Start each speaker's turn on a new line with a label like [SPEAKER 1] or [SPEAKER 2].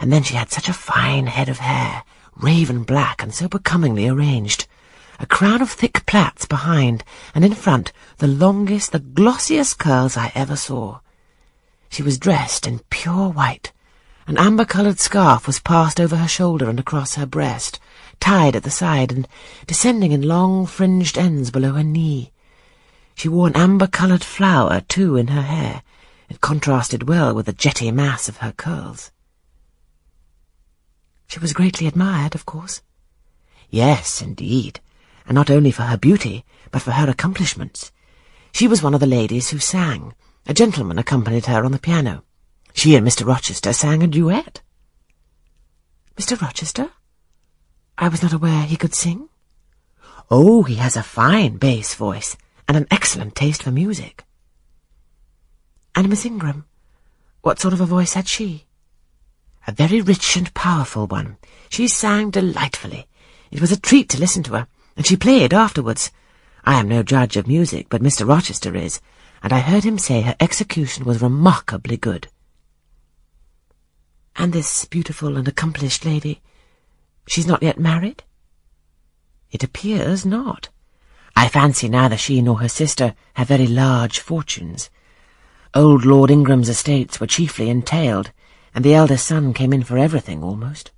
[SPEAKER 1] and then she had such a fine head of hair, raven black and so becomingly arranged. A crown of thick plaits behind, and in front the longest, the glossiest curls I ever saw. She was dressed in pure white. An amber-coloured scarf was passed over her shoulder and across her breast, tied at the side and descending in long fringed ends below her knee. She wore an amber-coloured flower, too, in her hair. It contrasted well with the jetty mass of her curls. She was greatly admired, of course. Yes, indeed, and not only for her beauty, but for her accomplishments. She was one of the ladies who sang. A gentleman accompanied her on the piano. She and Mr. Rochester sang a duet. Mr. Rochester? I was not aware he could sing. Oh, he has a fine bass voice, and an excellent taste for music. And Miss Ingram, what sort of a voice had she? A very rich and powerful one. She sang delightfully. It was a treat to listen to her, and she played afterwards. I am no judge of music, but Mr. Rochester is, and I heard him say her execution was remarkably good. And this beautiful and accomplished lady, she's not yet married? It appears not. I fancy neither she nor her sister have very large fortunes. Old Lord Ingram's estates were chiefly entailed, and the elder son came in for everything almost.